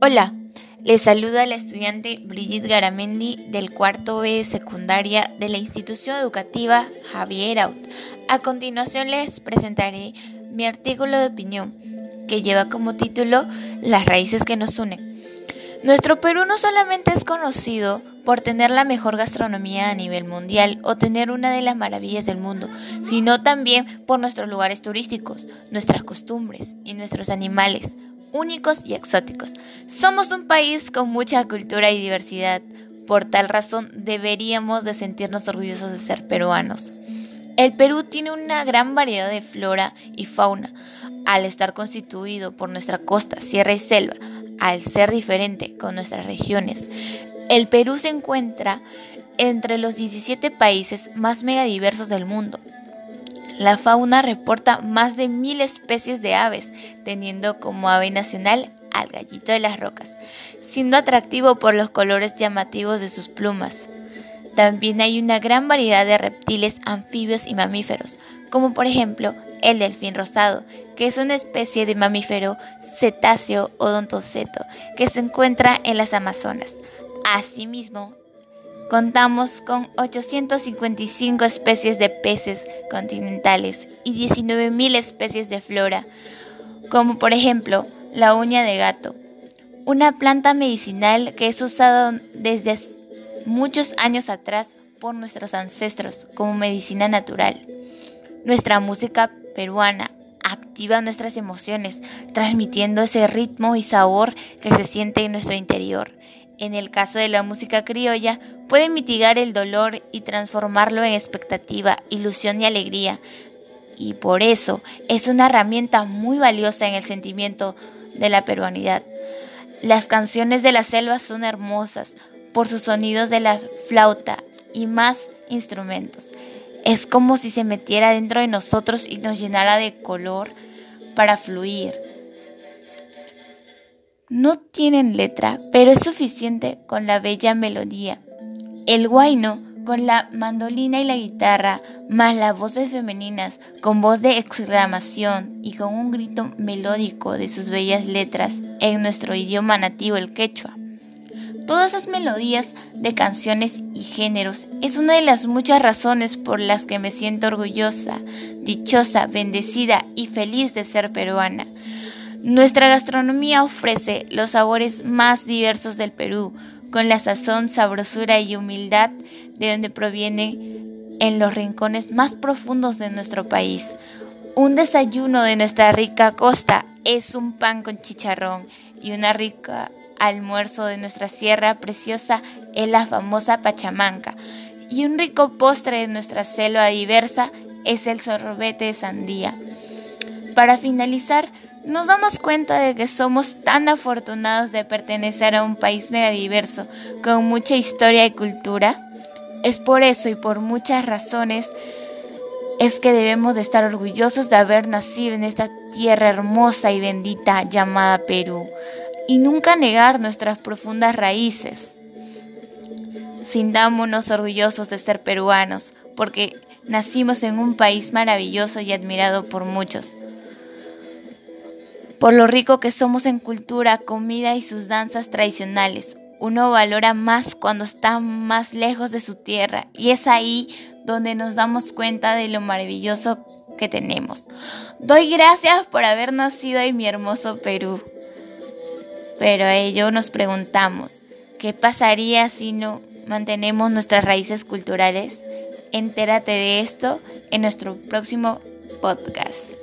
Hola, les saluda la estudiante Brigitte Garamendi del cuarto B de secundaria de la institución educativa Javier Out. A continuación les presentaré mi artículo de opinión que lleva como título Las raíces que nos unen. Nuestro Perú no solamente es conocido por tener la mejor gastronomía a nivel mundial o tener una de las maravillas del mundo, sino también por nuestros lugares turísticos, nuestras costumbres y nuestros animales, únicos y exóticos. Somos un país con mucha cultura y diversidad. Por tal razón deberíamos de sentirnos orgullosos de ser peruanos. El Perú tiene una gran variedad de flora y fauna. Al estar constituido por nuestra costa, sierra y selva, al ser diferente con nuestras regiones, el Perú se encuentra entre los 17 países más megadiversos del mundo. La fauna reporta más de mil especies de aves, teniendo como ave nacional al gallito de las rocas, siendo atractivo por los colores llamativos de sus plumas. También hay una gran variedad de reptiles, anfibios y mamíferos, como por ejemplo el delfín rosado, que es una especie de mamífero cetáceo odontoceto que se encuentra en las Amazonas. Asimismo, Contamos con 855 especies de peces continentales y 19.000 especies de flora, como por ejemplo la uña de gato, una planta medicinal que es usada desde muchos años atrás por nuestros ancestros como medicina natural. Nuestra música peruana activa nuestras emociones, transmitiendo ese ritmo y sabor que se siente en nuestro interior en el caso de la música criolla, puede mitigar el dolor y transformarlo en expectativa, ilusión y alegría. Y por eso es una herramienta muy valiosa en el sentimiento de la peruanidad. Las canciones de la selva son hermosas por sus sonidos de la flauta y más instrumentos. Es como si se metiera dentro de nosotros y nos llenara de color para fluir. No tienen letra, pero es suficiente con la bella melodía. El guayno, con la mandolina y la guitarra, más las voces femeninas, con voz de exclamación y con un grito melódico de sus bellas letras en nuestro idioma nativo, el quechua. Todas esas melodías de canciones y géneros es una de las muchas razones por las que me siento orgullosa, dichosa, bendecida y feliz de ser peruana. Nuestra gastronomía ofrece los sabores más diversos del Perú, con la sazón, sabrosura y humildad de donde proviene en los rincones más profundos de nuestro país. Un desayuno de nuestra rica costa es un pan con chicharrón y una rica almuerzo de nuestra sierra preciosa es la famosa pachamanca y un rico postre de nuestra selva diversa es el sorbete de sandía. Para finalizar, nos damos cuenta de que somos tan afortunados de pertenecer a un país megadiverso con mucha historia y cultura. Es por eso y por muchas razones es que debemos de estar orgullosos de haber nacido en esta tierra hermosa y bendita llamada Perú y nunca negar nuestras profundas raíces. Sintámonos orgullosos de ser peruanos porque nacimos en un país maravilloso y admirado por muchos por lo rico que somos en cultura, comida y sus danzas tradicionales. Uno valora más cuando está más lejos de su tierra y es ahí donde nos damos cuenta de lo maravilloso que tenemos. Doy gracias por haber nacido en mi hermoso Perú. Pero a ello nos preguntamos, ¿qué pasaría si no mantenemos nuestras raíces culturales? Entérate de esto en nuestro próximo podcast.